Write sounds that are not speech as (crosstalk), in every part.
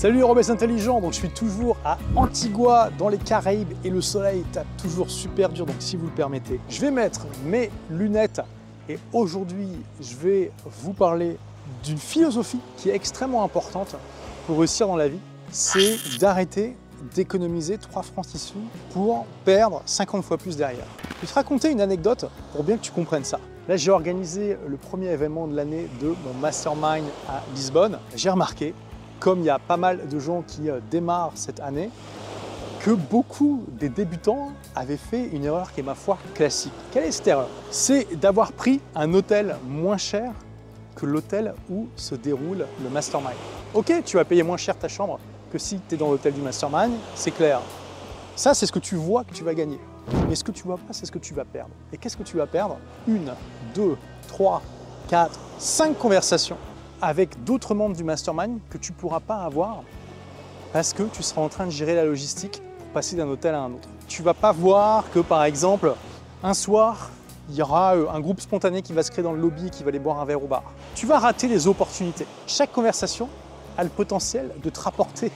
Salut Robes intelligent, donc je suis toujours à Antigua dans les Caraïbes et le soleil tape toujours super dur, donc si vous le permettez, je vais mettre mes lunettes et aujourd'hui je vais vous parler d'une philosophie qui est extrêmement importante pour réussir dans la vie, c'est d'arrêter d'économiser 3 francs 6 sous pour perdre 50 fois plus derrière. Je vais te raconter une anecdote pour bien que tu comprennes ça. Là, j'ai organisé le premier événement de l'année de mon mastermind à Lisbonne. J'ai remarqué, comme il y a pas mal de gens qui euh, démarrent cette année, que beaucoup des débutants avaient fait une erreur qui est ma foi classique. Quelle est cette erreur? C'est d'avoir pris un hôtel moins cher que l'hôtel où se déroule le mastermind. Ok, tu vas payer moins cher ta chambre que si tu es dans l'hôtel du mastermind, c'est clair. Ça, c'est ce que tu vois que tu vas gagner. Mais ce que tu vois pas, c'est ce que tu vas perdre. Et qu'est-ce que tu vas perdre? Une, deux, trois, quatre, cinq conversations avec d'autres membres du mastermind que tu ne pourras pas avoir parce que tu seras en train de gérer la logistique pour passer d'un hôtel à un autre. Tu vas pas voir que par exemple, un soir, il y aura euh, un groupe spontané qui va se créer dans le lobby et qui va aller boire un verre au bar. Tu vas rater les opportunités. Chaque conversation a le potentiel de te rapporter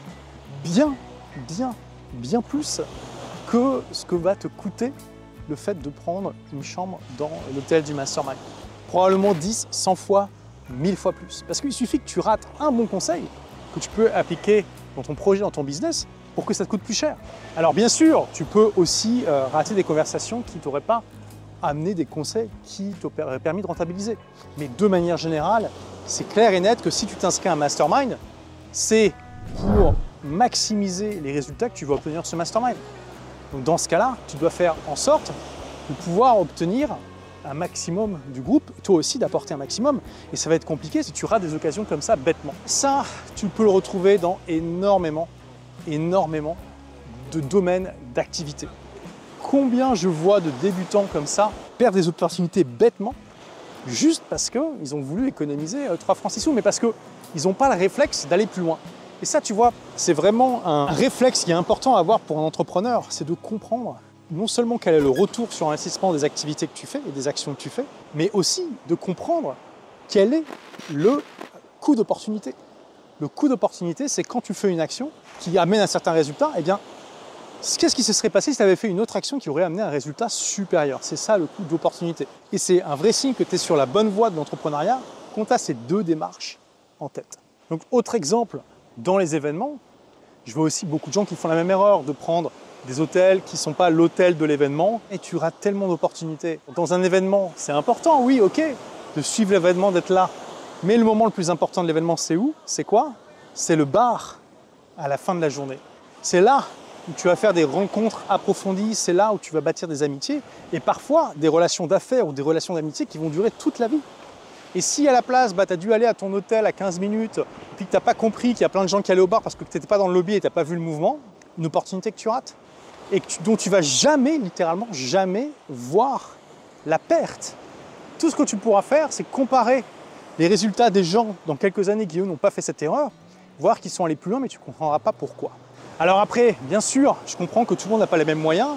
bien, bien, bien plus que ce que va te coûter le fait de prendre une chambre dans l'hôtel du mastermind. Probablement 10, 100 fois, 1000 fois plus. Parce qu'il suffit que tu rates un bon conseil que tu peux appliquer dans ton projet, dans ton business, pour que ça te coûte plus cher. Alors bien sûr, tu peux aussi euh, rater des conversations qui t'auraient pas amené des conseils qui t'auraient permis de rentabiliser. Mais de manière générale, c'est clair et net que si tu t'inscris à un mastermind, c'est pour maximiser les résultats que tu vas obtenir de ce mastermind. Donc dans ce cas-là, tu dois faire en sorte de pouvoir obtenir un maximum du groupe, toi aussi d'apporter un maximum. Et ça va être compliqué si tu rates des occasions comme ça bêtement. Ça, tu peux le retrouver dans énormément, énormément de domaines d'activité. Combien je vois de débutants comme ça perdre des opportunités bêtement juste parce qu'ils ont voulu économiser 3 euh, francs 6 sous, mais parce qu'ils n'ont pas le réflexe d'aller plus loin. Et ça, tu vois, c'est vraiment un réflexe qui est important à avoir pour un entrepreneur, c'est de comprendre non seulement quel est le retour sur investissement des activités que tu fais et des actions que tu fais, mais aussi de comprendre quel est le coût d'opportunité. Le coût d'opportunité, c'est quand tu fais une action qui amène un certain résultat, eh bien, qu'est-ce qui se serait passé si tu avais fait une autre action qui aurait amené un résultat supérieur? C'est ça le coût d'opportunité. Et c'est un vrai signe que tu es sur la bonne voie de l'entrepreneuriat quand tu as ces deux démarches en tête. Donc, autre exemple, dans les événements, je vois aussi beaucoup de gens qui font la même erreur de prendre des hôtels qui ne sont pas l'hôtel de l'événement et tu rates tellement d'opportunités. Dans un événement, c'est important, oui, ok, de suivre l'événement, d'être là. Mais le moment le plus important de l'événement, c'est où? C'est quoi? C'est le bar à la fin de la journée. C'est là où tu vas faire des rencontres approfondies, c'est là où tu vas bâtir des amitiés et parfois des relations d'affaires ou des relations d'amitié qui vont durer toute la vie. Et si à la place, bah, tu as dû aller à ton hôtel à 15 minutes, puis que tu n'as pas compris qu'il y a plein de gens qui allaient au bar parce que tu n'étais pas dans le lobby et tu n'as pas vu le mouvement, une opportunité que tu rates? Et dont tu vas jamais, littéralement, jamais voir la perte. Tout ce que tu pourras faire, c'est comparer les résultats des gens dans quelques années qui, eux, n'ont pas fait cette erreur, voir qu'ils sont allés plus loin, mais tu ne comprendras pas pourquoi. Alors après, bien sûr, je comprends que tout le monde n'a pas les mêmes moyens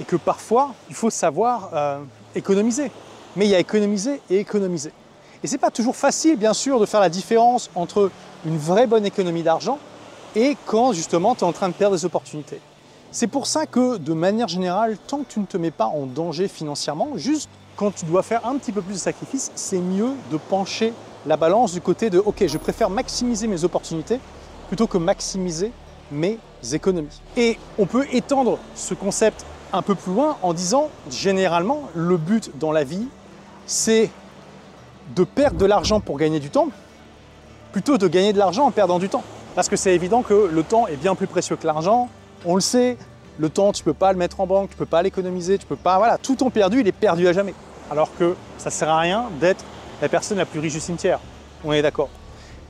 et que parfois, il faut savoir euh, économiser. Mais il y a économiser et économiser. Et ce n'est pas toujours facile, bien sûr, de faire la différence entre une vraie bonne économie d'argent et quand justement tu es en train de perdre des opportunités. C'est pour ça que, de manière générale, tant que tu ne te mets pas en danger financièrement, juste quand tu dois faire un petit peu plus de sacrifices, c'est mieux de pencher la balance du côté de OK, je préfère maximiser mes opportunités plutôt que maximiser mes économies. Et on peut étendre ce concept un peu plus loin en disant généralement le but dans la vie, c'est de perdre de l'argent pour gagner du temps plutôt de gagner de l'argent en perdant du temps. Parce que c'est évident que le temps est bien plus précieux que l'argent, on le sait, le temps, tu peux pas le mettre en banque, tu peux pas l'économiser, tu peux pas. Voilà, tout ton perdu, il est perdu à jamais. Alors que ça sert à rien d'être la personne la plus riche du cimetière. On est d'accord.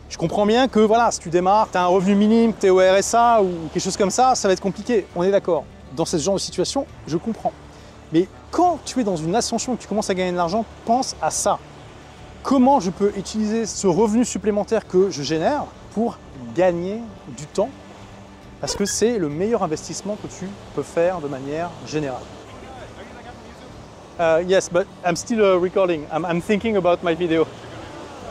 Je comprends bien que voilà, si tu démarres, tu as un revenu minime, tu es au RSA ou quelque chose comme ça, ça va être compliqué. On est d'accord. Dans ce genre de situation, je comprends. Mais quand tu es dans une ascension que tu commences à gagner de l'argent, pense à ça. Comment je peux utiliser ce revenu supplémentaire que je génère pour gagner du temps parce que c'est le meilleur investissement que tu peux faire de manière générale. Uh, yes, but I'm still uh, recording. I'm, thinking about my video.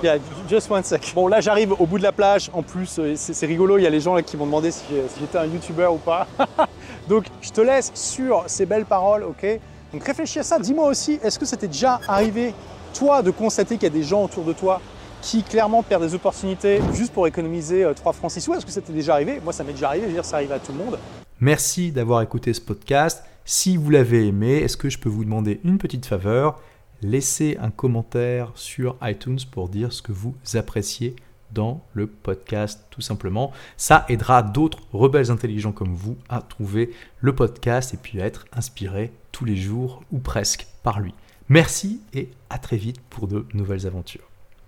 Yeah, just one sec. Bon, là, j'arrive au bout de la plage. En plus, euh, c'est rigolo, il y a les gens qui m'ont demandé si, si j'étais un YouTuber ou pas. (laughs) Donc, je te laisse sur ces belles paroles, ok? Donc, réfléchis à ça. Dis-moi aussi, est-ce que c'était déjà arrivé, toi, de constater qu'il y a des gens autour de toi qui clairement perdent des opportunités juste pour économiser 3 francs 6 sous Est-ce que c'était déjà arrivé? Moi, ça m'est déjà arrivé. Je veux dire, ça arrive à tout le monde. Merci d'avoir écouté ce podcast. Si vous l'avez aimé, est-ce que je peux vous demander une petite faveur? Laissez un commentaire sur iTunes pour dire ce que vous appréciez dans le podcast tout simplement. Ça aidera d'autres rebelles intelligents comme vous à trouver le podcast et puis à être inspirés tous les jours ou presque par lui. Merci et à très vite pour de nouvelles aventures.